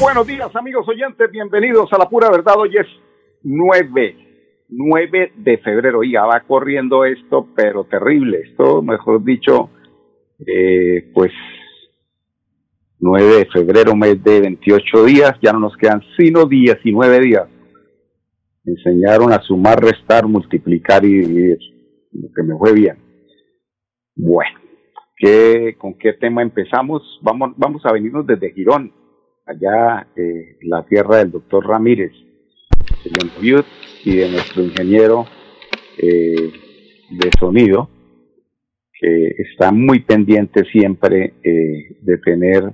Buenos días amigos oyentes, bienvenidos a la pura verdad. Hoy es 9, 9 de febrero. Ya va corriendo esto, pero terrible. Esto, mejor dicho, eh, pues 9 de febrero, mes de 28 días. Ya no nos quedan sino 19 días. enseñaron a sumar, restar, multiplicar y dividir. Lo que me fue bien. Bueno, ¿qué, ¿con qué tema empezamos? Vamos, vamos a venirnos desde Girón allá eh, la tierra del doctor Ramírez, de y de nuestro ingeniero eh, de sonido, que está muy pendiente siempre eh, de tener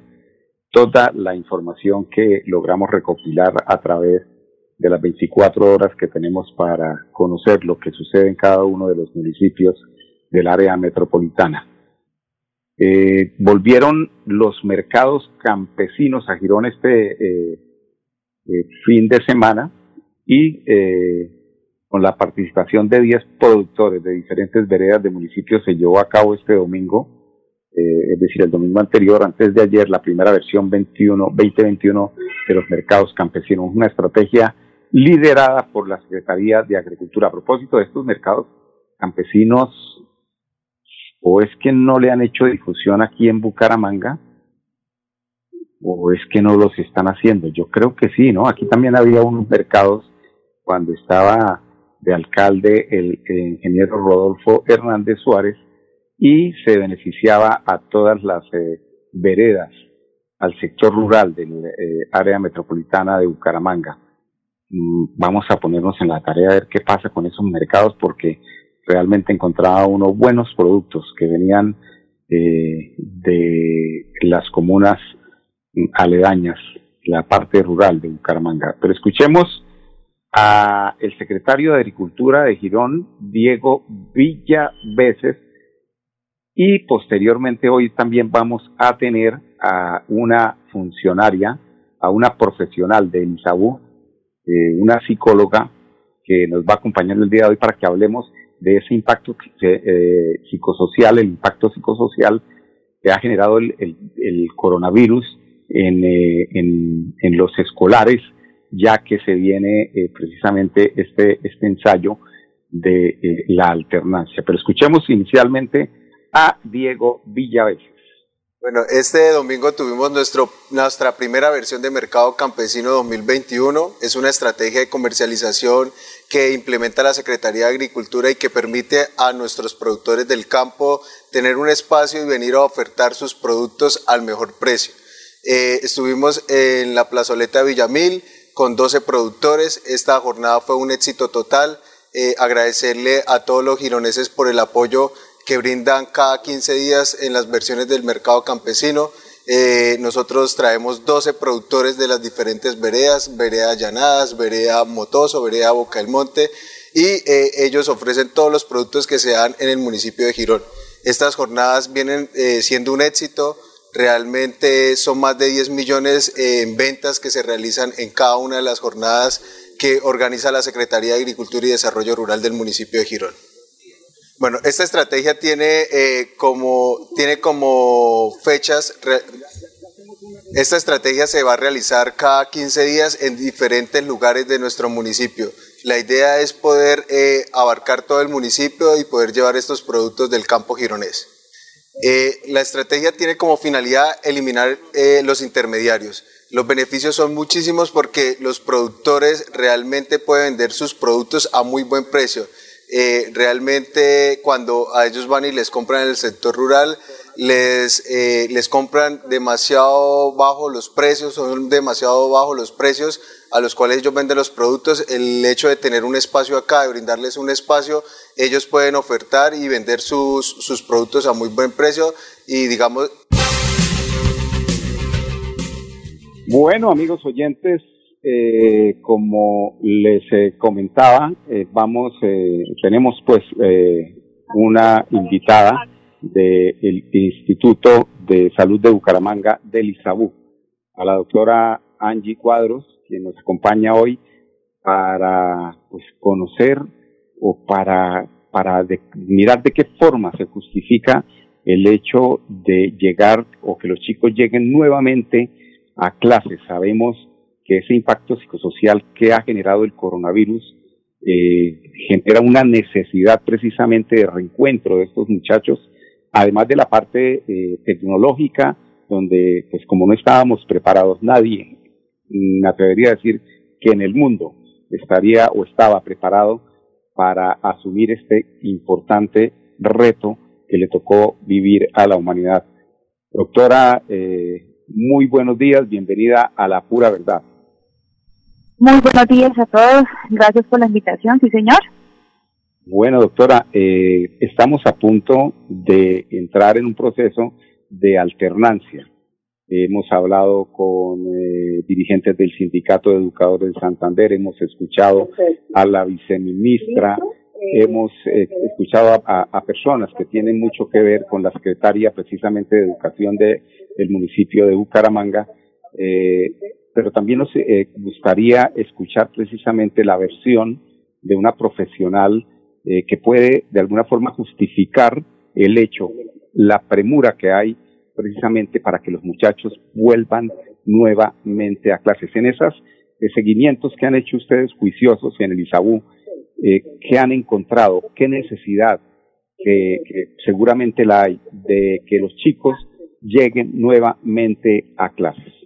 toda la información que logramos recopilar a través de las 24 horas que tenemos para conocer lo que sucede en cada uno de los municipios del área metropolitana. Eh, volvieron los mercados campesinos a Girón este eh, eh, fin de semana y con la participación de 10 productores de diferentes veredas de municipios se llevó a cabo este domingo, es decir, el domingo anterior, antes de ayer, la primera versión 21, 2021 de los mercados campesinos, una estrategia liderada por la Secretaría de Agricultura. A propósito de estos mercados campesinos, o es que no le han hecho difusión aquí en Bucaramanga, o es que no los están haciendo. Yo creo que sí, ¿no? Aquí también había unos mercados cuando estaba de alcalde el, ingeniero Rodolfo Hernández Suárez y se beneficiaba a todas las eh, veredas, al sector rural del eh, área metropolitana de Bucaramanga. Mm, vamos a ponernos en la tarea de ver qué pasa con esos mercados porque realmente encontraba unos buenos productos que venían eh, de las comunas aledañas, la parte rural de Bucaramanga. Pero escuchemos a el secretario de Agricultura de Girón, Diego Villaveses, y posteriormente hoy también vamos a tener a una funcionaria, a una profesional de INSABU, eh, una psicóloga que nos va a acompañar el día de hoy para que hablemos de ese impacto eh, psicosocial, el impacto psicosocial que ha generado el, coronavirus en, eh, en, en, los escolares, ya que se viene eh, precisamente este, este ensayo de eh, la alternancia. Pero escuchemos inicialmente a Diego Villaveses. Bueno, este domingo tuvimos nuestro, nuestra primera versión de Mercado Campesino 2021. Es una estrategia de comercialización que implementa la Secretaría de Agricultura y que permite a nuestros productores del campo tener un espacio y venir a ofertar sus productos al mejor precio. Eh, estuvimos en la plazoleta Villamil con 12 productores. Esta jornada fue un éxito total. Eh, agradecerle a todos los gironeses por el apoyo que brindan cada 15 días en las versiones del mercado campesino. Eh, nosotros traemos 12 productores de las diferentes veredas, vereda Llanadas, vereda Motoso, vereda Boca del Monte, y eh, ellos ofrecen todos los productos que se dan en el municipio de Girón. Estas jornadas vienen eh, siendo un éxito, realmente son más de 10 millones en ventas que se realizan en cada una de las jornadas que organiza la Secretaría de Agricultura y Desarrollo Rural del municipio de Girón. Bueno, esta estrategia tiene, eh, como, tiene como fechas, esta estrategia se va a realizar cada 15 días en diferentes lugares de nuestro municipio. La idea es poder eh, abarcar todo el municipio y poder llevar estos productos del campo gironés. Eh, la estrategia tiene como finalidad eliminar los intermediarios. Los beneficios son muchísimos porque los productores realmente pueden vender sus productos a muy buen precio eh, realmente cuando a ellos van y les compran en el sector rural, les, eh, les compran demasiado bajo los precios, son demasiado bajos los precios a los cuales ellos venden los productos. El hecho de tener un espacio acá, de brindarles un espacio, ellos pueden ofertar y vender sus, sus productos a muy buen precio y digamos... Bueno, amigos oyentes, eh, como les eh, comentaba, eh, vamos, tenemos pues una invitada del Instituto de Salud de Bucaramanga del ISABU, a la doctora Angie Cuadros, quien nos acompaña hoy para pues conocer o para, para mirar de qué forma se justifica el hecho de llegar o que los chicos lleguen nuevamente a clases. Sabemos que ese impacto psicosocial que ha generado el coronavirus eh, genera una necesidad precisamente de reencuentro de estos muchachos, además de la parte eh, tecnológica, donde pues como no estábamos preparados nadie, me atrevería a decir que en el mundo estaría o estaba preparado para asumir este importante reto que le tocó vivir a la humanidad. Doctora eh, muy buenos días, bienvenida a la pura verdad. Muy buenos días a todos, gracias por la invitación, sí señor. Bueno, doctora, eh, estamos a punto de entrar en un proceso de alternancia. Hemos hablado con eh, dirigentes del Sindicato de Educadores de Santander, hemos escuchado a la viceministra, hemos eh, escuchado a, personas que tienen mucho que ver con la Secretaría precisamente de Educación de, del municipio de Bucaramanga, eh, pero también nos eh, gustaría escuchar precisamente la versión de una profesional que puede de alguna forma justificar el hecho, la premura que hay precisamente para que los muchachos vuelvan nuevamente a clases. En esos seguimientos que han hecho ustedes juiciosos en el ISABU, eh, qué han encontrado, qué necesidad, que, seguramente la hay, de que los chicos lleguen nuevamente a clases.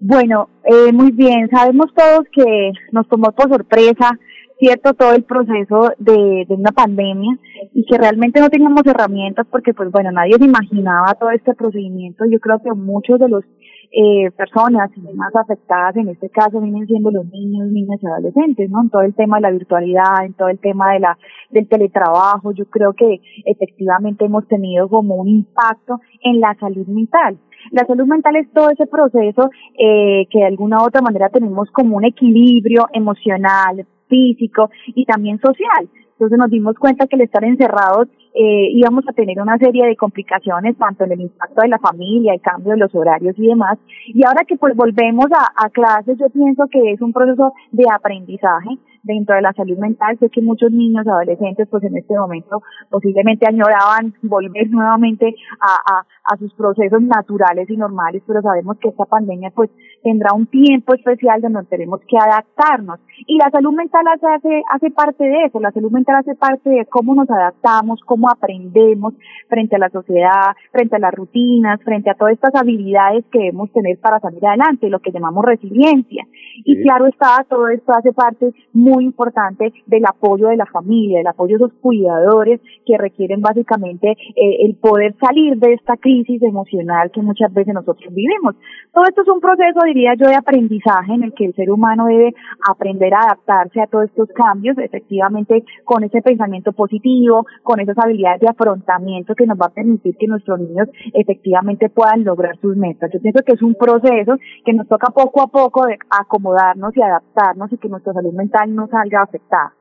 Bueno, eh, muy bien. Sabemos todos que nos tomó por sorpresa, cierto, todo el proceso de, de una pandemia y que realmente no teníamos herramientas porque, pues bueno, nadie se imaginaba todo este procedimiento. Yo creo que muchos de los eh, personas más afectadas en este caso vienen siendo los niños, niñas y adolescentes, ¿no? En todo el tema de la virtualidad, en todo el tema de la del teletrabajo, yo creo que efectivamente hemos tenido como un impacto en la salud mental. La salud mental es todo ese proceso eh, que de alguna u otra manera tenemos como un equilibrio emocional, físico y también social. Entonces nos dimos cuenta que el estar encerrados eh, íbamos a tener una serie de complicaciones, tanto en el impacto de la familia, el cambio de los horarios y demás. Y ahora que pues volvemos a, a clases, yo pienso que es un proceso de aprendizaje dentro de la salud mental. Sé que muchos niños, adolescentes, pues en este momento posiblemente añoraban volver nuevamente a, a, a sus procesos naturales y normales, pero sabemos que esta pandemia pues tendrá un tiempo especial donde tenemos que adaptarnos. Y la salud mental hace, hace, parte de eso, la salud mental hace parte de cómo nos adaptamos, cómo aprendemos frente a la sociedad, frente a las rutinas, frente a todas estas habilidades que debemos tener para salir adelante, lo que llamamos resiliencia. Y claro está, todo esto hace parte muy importante del apoyo de la familia, del apoyo de los cuidadores que requieren básicamente eh, el poder salir de esta crisis emocional que muchas veces nosotros vivimos. Todo esto es un proceso, diría yo, de aprendizaje en el que el ser humano debe aprender a adaptarse a todos estos cambios, efectivamente con ese pensamiento positivo, con esas habilidades de afrontamiento que nos va a permitir que nuestros niños efectivamente puedan lograr sus metas. Yo pienso que es un proceso que nos toca poco a poco de acomodarnos y adaptarnos y que nuestra salud mental no salga afectada.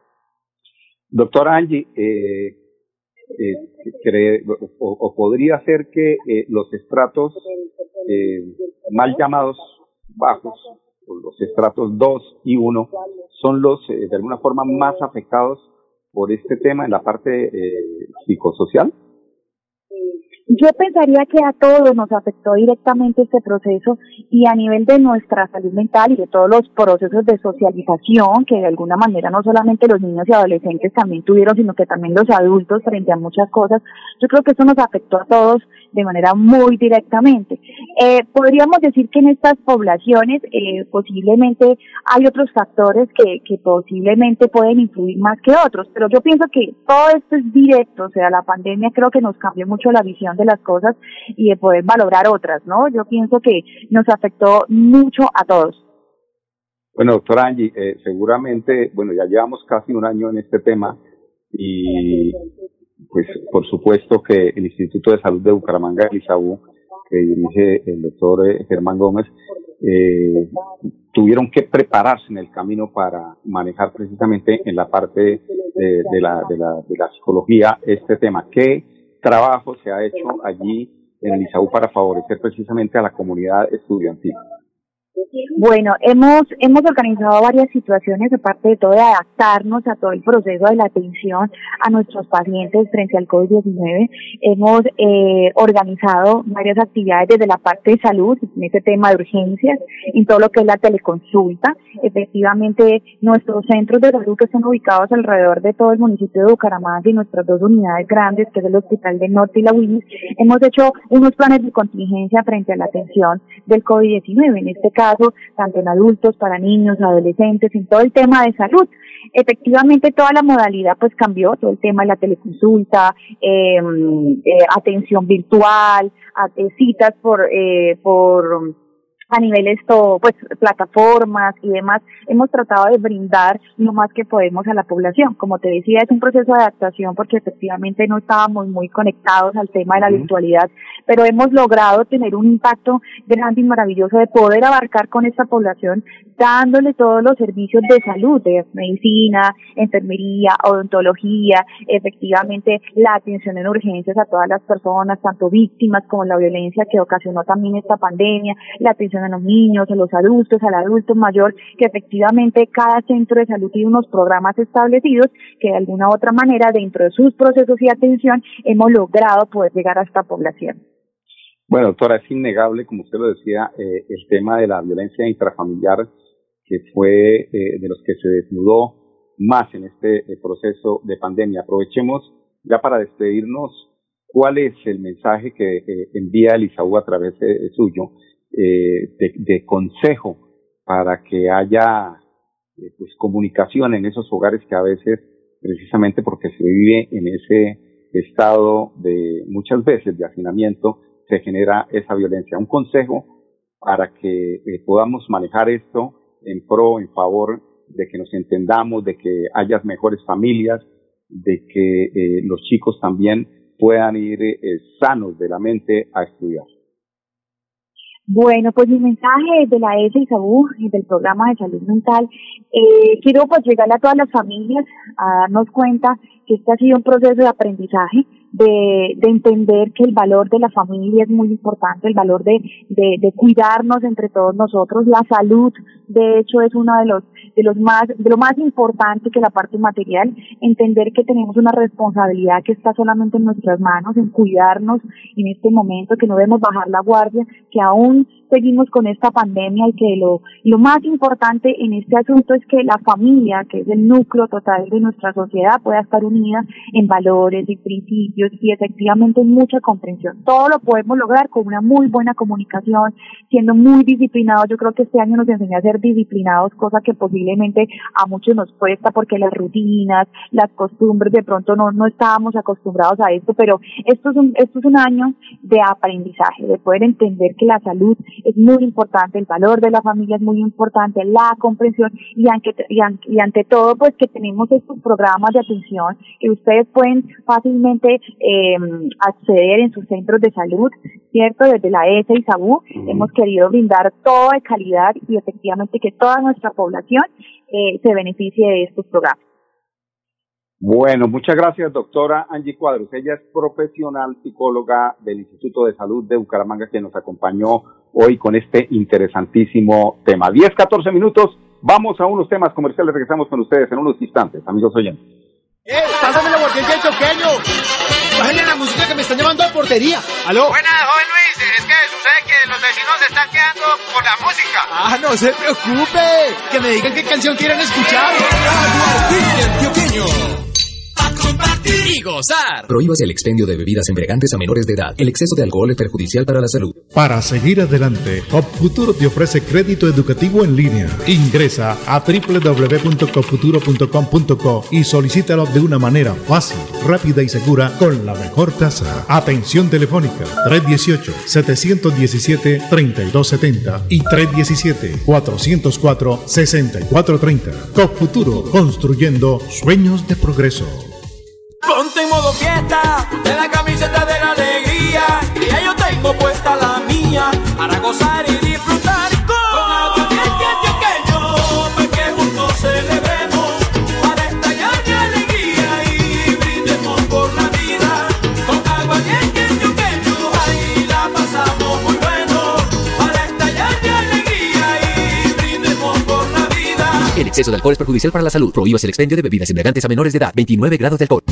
Doctora Angie, eh, eh, cree, o, podría ser que eh, los estratos eh, mal llamados bajos, los estratos 2 y 1, son los eh, de alguna forma más afectados por este tema en la parte eh, psicosocial? Yo pensaría que a todos nos afectó directamente este proceso y a nivel de nuestra salud mental y de todos los procesos de socialización que de alguna manera no solamente los niños y adolescentes también tuvieron, sino que también los adultos frente a muchas cosas, yo creo que eso nos afectó a todos de manera muy directamente. Eh, podríamos decir que en estas poblaciones eh, posiblemente hay otros factores que, que posiblemente pueden influir más que otros, pero yo pienso que todo esto es directo, o sea, la pandemia creo que nos cambió mucho la visión de las cosas y de poder valorar otras, ¿no? Yo pienso que nos afectó mucho a todos. Bueno, doctora Angie, eh, seguramente, bueno, ya llevamos casi un año en este tema y pues por supuesto que el Instituto de Salud de Bucaramanga, el ISAU, que dirige el doctor eh, Germán Gómez, eh, tuvieron que prepararse en el camino para manejar precisamente en la parte de, de, la, de, la, de la psicología este tema. ¿Qué trabajo se ha hecho allí en el para favorecer precisamente a la comunidad estudiantil? Bueno, hemos, hemos organizado varias situaciones, aparte de todo de adaptarnos a todo el proceso de la atención a nuestros pacientes frente al COVID-19. Hemos eh, organizado varias actividades desde la parte de salud, en este tema de urgencias, en todo lo que es la teleconsulta. Efectivamente, nuestros centros de salud que están ubicados alrededor de todo el municipio de Bucaramanga y nuestras dos unidades grandes, que es el Hospital de Norte y la Willis, hemos hecho unos planes de contingencia frente a la atención del COVID-19. En este caso, tanto en adultos, para niños, adolescentes, en todo el tema de salud. Efectivamente, toda la modalidad pues cambió, todo el tema de la teleconsulta, em, eh, atención virtual, citas por, eh, por a nivel esto, pues plataformas y demás, hemos tratado de brindar lo más que podemos a la población. Como te decía, es un proceso de adaptación porque efectivamente no estábamos muy conectados al tema de la virtualidad, pero hemos logrado tener un impacto grande y maravilloso de poder abarcar con esta población dándole todos los servicios de salud, de medicina, enfermería, odontología, efectivamente la atención en urgencias a todas las personas, tanto víctimas como la violencia que ocasionó también esta pandemia, la atención a los niños, a los adultos, al adulto mayor, que efectivamente cada centro de salud tiene unos programas establecidos que de alguna u otra manera dentro de sus procesos y atención hemos logrado poder llegar a esta población. Bueno, doctora, es innegable, como usted lo decía, eh, el tema de la violencia intrafamiliar que fue eh, de los que se desnudó más en este eh, proceso de pandemia. Aprovechemos ya para despedirnos cuál es el mensaje que eh, envía el ISAU a través de, suyo de, consejo para que haya pues comunicación en esos hogares que a veces precisamente porque se vive en ese estado de muchas veces de hacinamiento se genera esa violencia. Un consejo para que podamos manejar esto en pro, en favor de que nos entendamos, de que haya mejores familias, de que eh, los chicos también puedan ir eh, sanos de la mente a estudiar. Bueno, pues mi mensaje de la ESA y del programa de salud mental, eh, quiero pues llegarle a todas las familias a darnos cuenta que este ha sido un proceso de aprendizaje, de, de entender que el valor de la familia es muy importante, el valor de, de, de cuidarnos entre todos nosotros, la salud, de hecho, es uno de los de los más de lo más importante que la parte material, entender que tenemos una responsabilidad que está solamente en nuestras manos, en cuidarnos en este momento, que no debemos bajar la guardia, que aún seguimos con esta pandemia y que lo, lo más importante en este asunto es que la familia, que es el núcleo total de nuestra sociedad, pueda estar unida en valores y principios y efectivamente en mucha comprensión. Todo lo podemos lograr con una muy buena comunicación, siendo muy disciplinados. Yo creo que este año nos enseña a ser disciplinados, cosa que posiblemente a muchos nos cuesta porque las rutinas, las costumbres, de pronto no, no estábamos acostumbrados a esto, pero esto es un, esto es un año de aprendizaje, de poder entender que la salud es muy importante, el valor de la familia es muy importante, la comprensión y, ante, y, ante todo pues que tenemos estos programas de atención que ustedes pueden fácilmente eh, acceder en sus centros de salud, ¿cierto? Desde la ESA y SABU hemos querido brindar todo de calidad y efectivamente que toda nuestra población eh, se beneficie de estos programas. Bueno, muchas gracias, doctora Angie Cuadros. Ella es profesional psicóloga del Instituto de Salud de Bucaramanga que nos acompañó hoy con este interesantísimo tema. 10, 14 minutos. Vamos a unos temas comerciales. Regresamos con ustedes en unos instantes, amigos oyentes. ¡Eh! ¡Pásame la choqueño! ¡Bájale la música que me están llamando a portería! ¿Aló? Buenas, joven Luis. Es que sucede que los vecinos se están quedando por la música. ¡Ah, no se preocupe! Que me digan qué canción quieren escuchar. Y gozar. Prohíbas el expendio de bebidas embriagantes a menores de edad. El exceso de alcohol es perjudicial para la salud. Para seguir adelante, Futuro te ofrece crédito educativo en línea. Ingresa a www.copfuturo.com.co y solicítalo de una manera fácil, rápida y segura con la mejor tasa. Atención telefónica 318-717-3270 y 317-404-6430. Futuro, construyendo sueños de progreso. Ponte en modo fiesta, de la camiseta de la alegría. Y ya yo tengo puesta la mía para gozar y disfrutar con, agua que, que, que yo, para que juntos celebremos, para estallar de alegría y brindemos por la vida. Con agua que, que yo, que yo, ahí la pasamos muy bueno, para estallar de alegría y brindemos por la vida. El exceso de alcohol es perjudicial para la salud. Prohíbas el expendio de bebidas embriagantes a menores de edad. 29 grados de alcohol.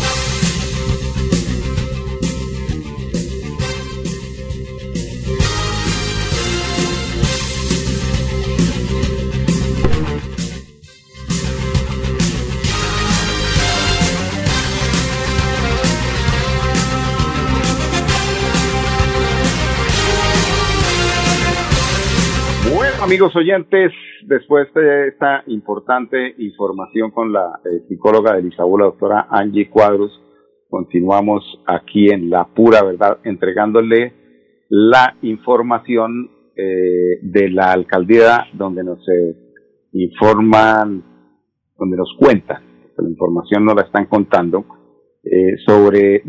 Amigos oyentes, después de esta importante información con la eh, psicóloga de Lisaú, la doctora Angie Cuadros, continuamos aquí en La Pura Verdad, entregándole la información eh, de la alcaldía donde nos eh, informan, donde nos cuentan, la información nos la están contando, sobre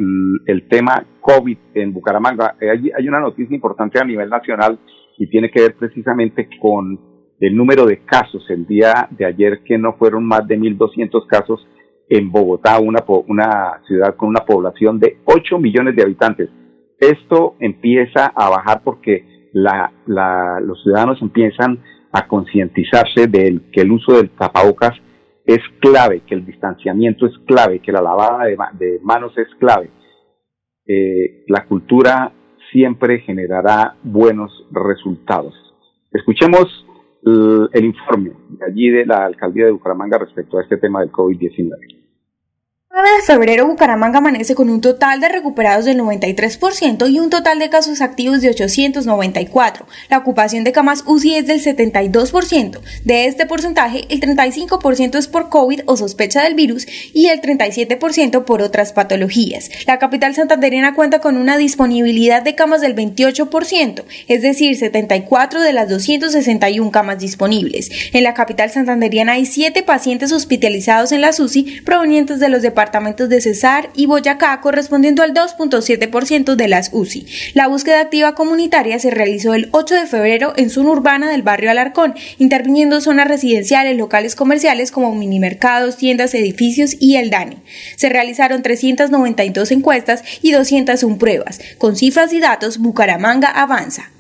el tema COVID en Bucaramanga. Hay una noticia importante a nivel nacional y tiene que ver precisamente con el número de casos el día de ayer, que no fueron más de 1.200 casos en Bogotá, una, una ciudad con una población de 8 millones de habitantes. Esto empieza a bajar porque los ciudadanos empiezan a concientizarse de que el uso del tapabocas es clave, que el distanciamiento es clave, que la lavada de, de manos es clave. Eh, la cultura siempre generará buenos resultados. Escuchemos el, informe de allí de la alcaldía de Bucaramanga respecto a este tema del COVID-19. 9 de febrero, Bucaramanga amanece con un total de recuperados del 93% y un total de casos activos de 894. La ocupación de camas UCI es del 72%. De este porcentaje, el 35% es por COVID o sospecha del virus y el 37% por otras patologías. La capital santanderiana cuenta con una disponibilidad de camas del 28%, es decir, 74 de las 261 camas disponibles. En la capital santanderiana hay 7 pacientes hospitalizados en la UCI provenientes de los departamentos departamentos de Cesar y Boyacá, correspondiendo al 2.7% de las UCI. La búsqueda activa comunitaria se realizó el 8 de febrero en zona urbana del barrio Alarcón, interviniendo zonas residenciales, locales comerciales como minimercados, tiendas, edificios y el DANE. Se realizaron 392 encuestas y 201 pruebas. Con cifras y datos, Bucaramanga avanza.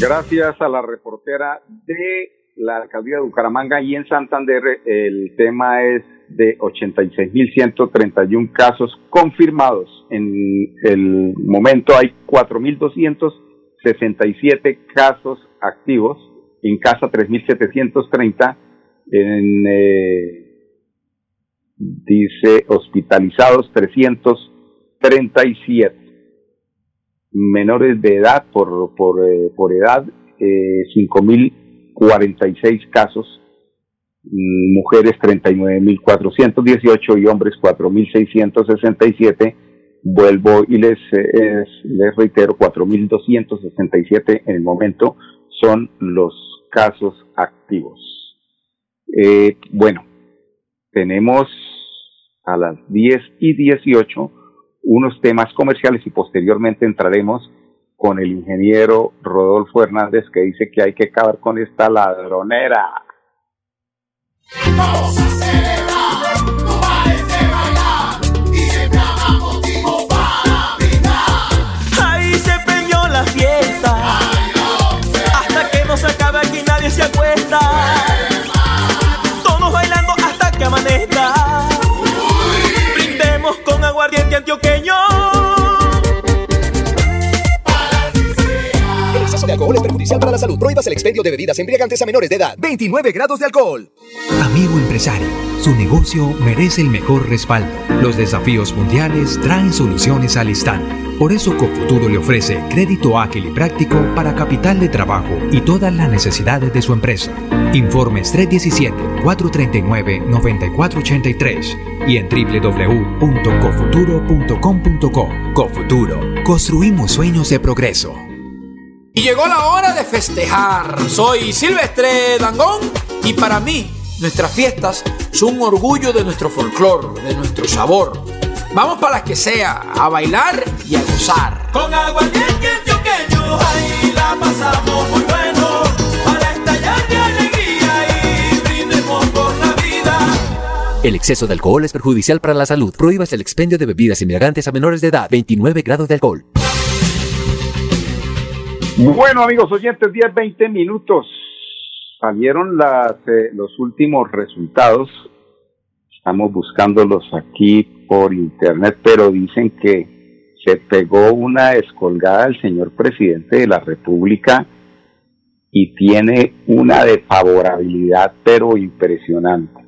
Gracias a la reportera de la alcaldía de Bucaramanga y en Santander el tema es de 86.131 casos confirmados. En el momento hay 4.267 casos activos, en casa 3.730, en, eh, dice hospitalizados 337. Menores de edad por, por, eh, por edad eh, 5.046 casos Mm, mujeres 39.418 y hombres 4.667. Vuelvo y les, eh, les reitero, 4.267 en el momento son los casos activos. Eh, bueno, tenemos a las 10 y 18 unos temas comerciales y posteriormente entraremos con el ingeniero Rodolfo Hernández que dice que hay que acabar con esta ladronera. Vamos a celebrar, no pares de bailar y siempre haga motivo para brindar. Ahí se prendió la fiesta, hasta que no se acabe aquí nadie se acuesta. Todos bailando hasta que amanezca. Brindemos con aguardiente antioqueño. Para la salud. Prohíbas el expendio de bebidas embriagantes a menores de edad. 29 grados de alcohol. Amigo empresario, su negocio merece el mejor respaldo. Los desafíos mundiales traen soluciones al instante. Por eso Cofuturo le ofrece crédito ágil y práctico para capital de trabajo y todas las necesidades de su empresa. Informes 317-439-9483 y en www.cofuturo.com.co. Cofuturo, construimos sueños de progreso. Y llegó la hora de festejar. Soy Silvestre Dangón y para mí nuestras fiestas son un orgullo de nuestro folclor, de nuestro sabor. Vamos para las que sea, a bailar y a gozar. Con aguardiente antioqueño, ahí la pasamos muy bueno. Para estallar de alegría y brindemos por la vida. El exceso de alcohol es perjudicial para la salud. Prohíbas el expendio de bebidas embriagantes a menores de edad. 29 grados de alcohol. Bueno, amigos oyentes, 10, 20 minutos. salieron las, eh, los últimos resultados. Estamos buscándolos aquí por internet, pero dicen que se pegó una descolgada al señor presidente de la República y tiene una de favorabilidad, pero impresionante.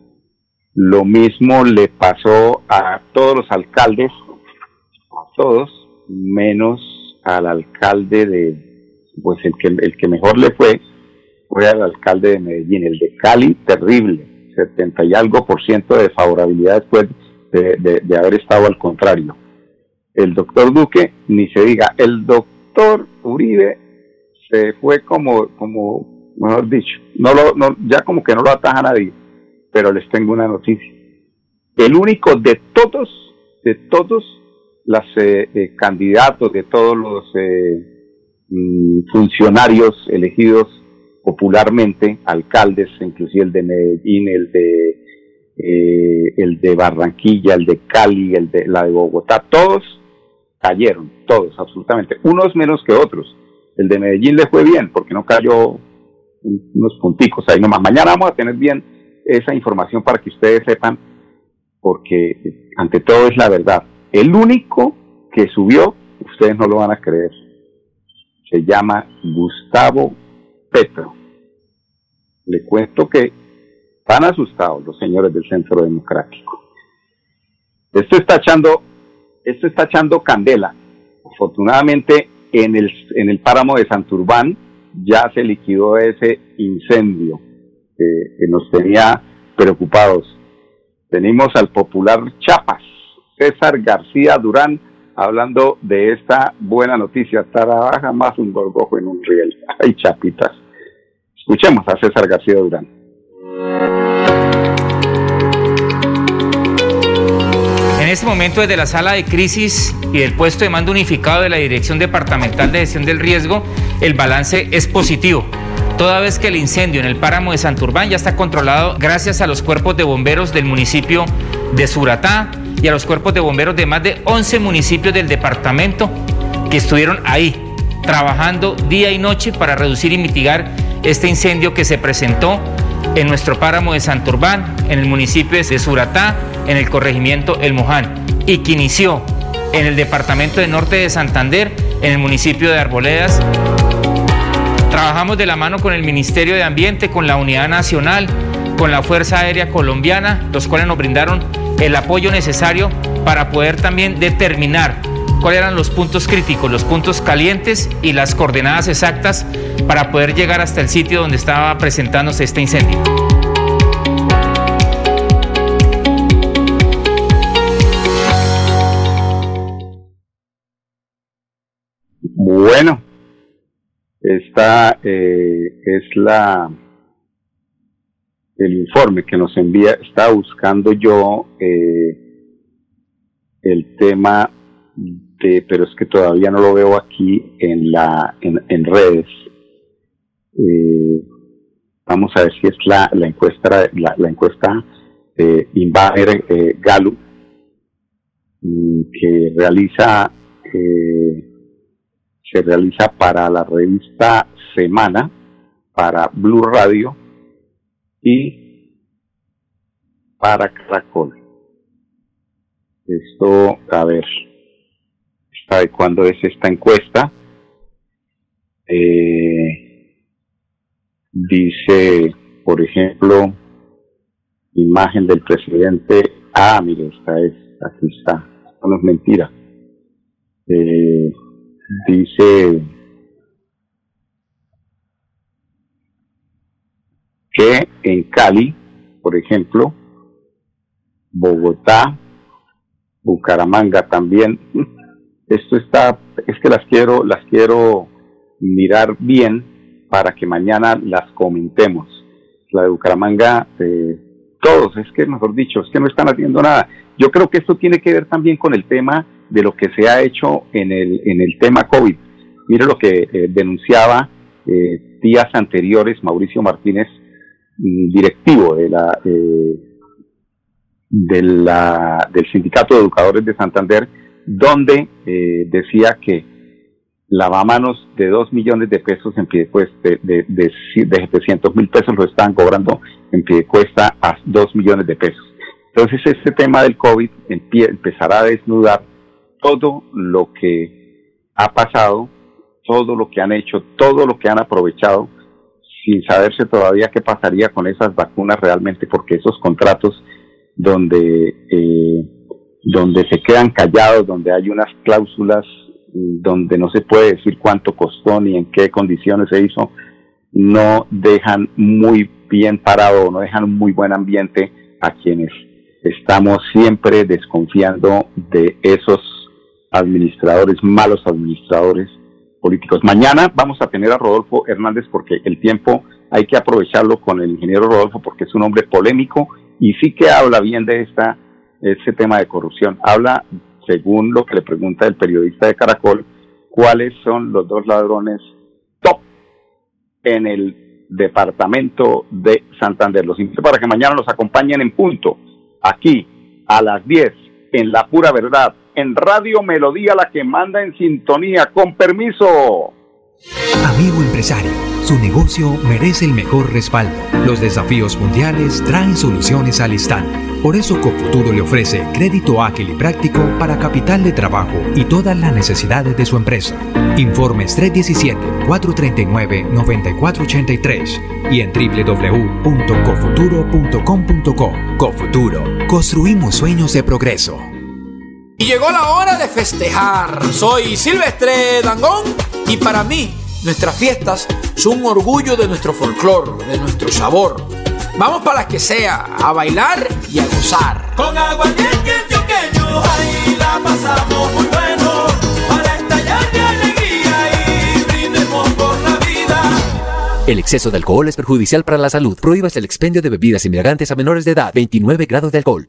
Lo mismo le pasó a todos los alcaldes, a todos, menos al alcalde de, pues el que, el que mejor le fue, fue al alcalde de Medellín, el de Cali, terrible, 70 y algo por ciento de favorabilidad después de, de- haber estado al contrario. El doctor Duque, ni se diga, el doctor Uribe se fue como, como, mejor dicho, no lo, no, ya como que no lo ataja nadie, pero les tengo una noticia. El único de todos, de todos los candidatos, de todos los eh, funcionarios elegidos popularmente, alcaldes, inclusive el de Medellín, el de eh, el de Barranquilla, el de Cali, el de la de Bogotá, todos cayeron, todos, absolutamente, unos menos que otros. El de Medellín le fue bien porque no cayó un- unos punticos ahí nomás. Mañana vamos a tener bien esa información para que ustedes sepan, porque eh, ante todo es la verdad. El único que subió, ustedes no lo van a creer, se llama Gustavo Petro. Le cuento que están asustados los señores del Centro Democrático. Esto está echando, esto está echando candela. Afortunadamente, en el, en el páramo de Santurbán ya se liquidó ese incendio que, que nos tenía preocupados. Tenemos al popular Chapas, César García Durán, hablando de esta buena noticia. Trabaja más un gorgojo en un riel. Ay, chapitas. Escuchemos a César García Durán. En este momento, desde la sala de crisis y del puesto de mando unificado de la Dirección Departamental de Gestión del Riesgo, el balance es positivo. Toda vez que el incendio en el páramo de Santurbán ya está controlado gracias a los cuerpos de bomberos del municipio de Suratá y a los cuerpos de bomberos de más de 11 municipios del departamento que estuvieron ahí trabajando día y noche para reducir y mitigar este incendio que se presentó en nuestro páramo de Santurbán, en el municipio de Suratá, en el corregimiento El Moján, y que inició en el departamento de Norte de Santander, en el municipio de Arboledas. Trabajamos de la mano con el Ministerio de Ambiente, con la Unidad Nacional, con la Fuerza Aérea Colombiana, los cuales nos brindaron el apoyo necesario para poder también determinar cuáles eran los puntos críticos, los puntos calientes y las coordenadas exactas para poder llegar hasta el sitio donde estaba presentándose este incendio. Bueno, esta eh, es la el informe que nos envía. Estaba buscando yo eh, el tema de, pero es que todavía no lo veo aquí en la en, redes. Eh, vamos a ver si es la, la encuesta la, encuesta eh, Inbamer eh, Gallup mm, que realiza eh, se realiza para la revista Semana, para Blue Radio y para Caracol. Esto, a ver, ¿sabe cuándo es esta encuesta? Eh, dice, por ejemplo, imagen del presidente. Ah, mire, esta es, aquí está. Esto no es mentira. Eh, dice que en Cali, por ejemplo, Bogotá, Bucaramanga también, esto está, es que las quiero, las quiero mirar bien para que mañana las comentemos. La de Bucaramanga, eh, todos, es que mejor dicho, es que no están haciendo nada. Yo creo que esto tiene que ver también con el tema de lo que se ha hecho en el, en el tema COVID. Mire lo que eh, denunciaba eh, días anteriores Mauricio Martínez, directivo de la, eh, de la, del Sindicato de Educadores de Santander, donde eh, decía que lavamanos de 2 millones de pesos en pie de, de, de, 700 mil pesos lo están cobrando en pie cuesta a 2 millones de pesos. Entonces este tema del COVID empezará a desnudar todo lo que ha pasado, todo lo que han hecho, todo lo que han aprovechado, sin saberse todavía qué pasaría con esas vacunas realmente, porque esos contratos donde, eh, donde se quedan callados, donde hay unas cláusulas donde no se puede decir cuánto costó ni en qué condiciones se hizo, no dejan muy bien parado, no dejan un muy buen ambiente a quienes estamos siempre desconfiando de esos administradores, malos administradores políticos. Mañana vamos a tener a Rodolfo Hernández porque el tiempo hay que aprovecharlo con el ingeniero Rodolfo porque es un hombre polémico y sí que habla bien de esta ese tema de corrupción. Habla según lo que le pregunta el periodista de Caracol, cuáles son los dos ladrones top en el departamento de Santander. Los invito para que mañana nos acompañen en punto, aquí a las 10, en La Pura Verdad, en Radio Melodía, la que manda en sintonía. Con permiso. Amigo empresario, su negocio merece el mejor respaldo. Los desafíos mundiales traen soluciones al instante. Por eso Cofuturo le ofrece crédito ágil y práctico para capital de trabajo y todas las necesidades de su empresa. Informes 317-439-9483 y en www.cofuturo.com.co. Cofuturo, construimos sueños de progreso. Y llegó la hora de festejar. Soy Silvestre Dangón y para mí nuestras fiestas son un orgullo de nuestro folclor, de nuestro sabor. Vamos para las que sea, a bailar y a gozar. Con agua choqueño, ahí la pasamos muy bueno. Para estallar de alegría y brindemos por la vida. El exceso de alcohol es perjudicial para la salud. Prohíbas el expendio de bebidas embriagantes a menores de edad. 29 grados de alcohol.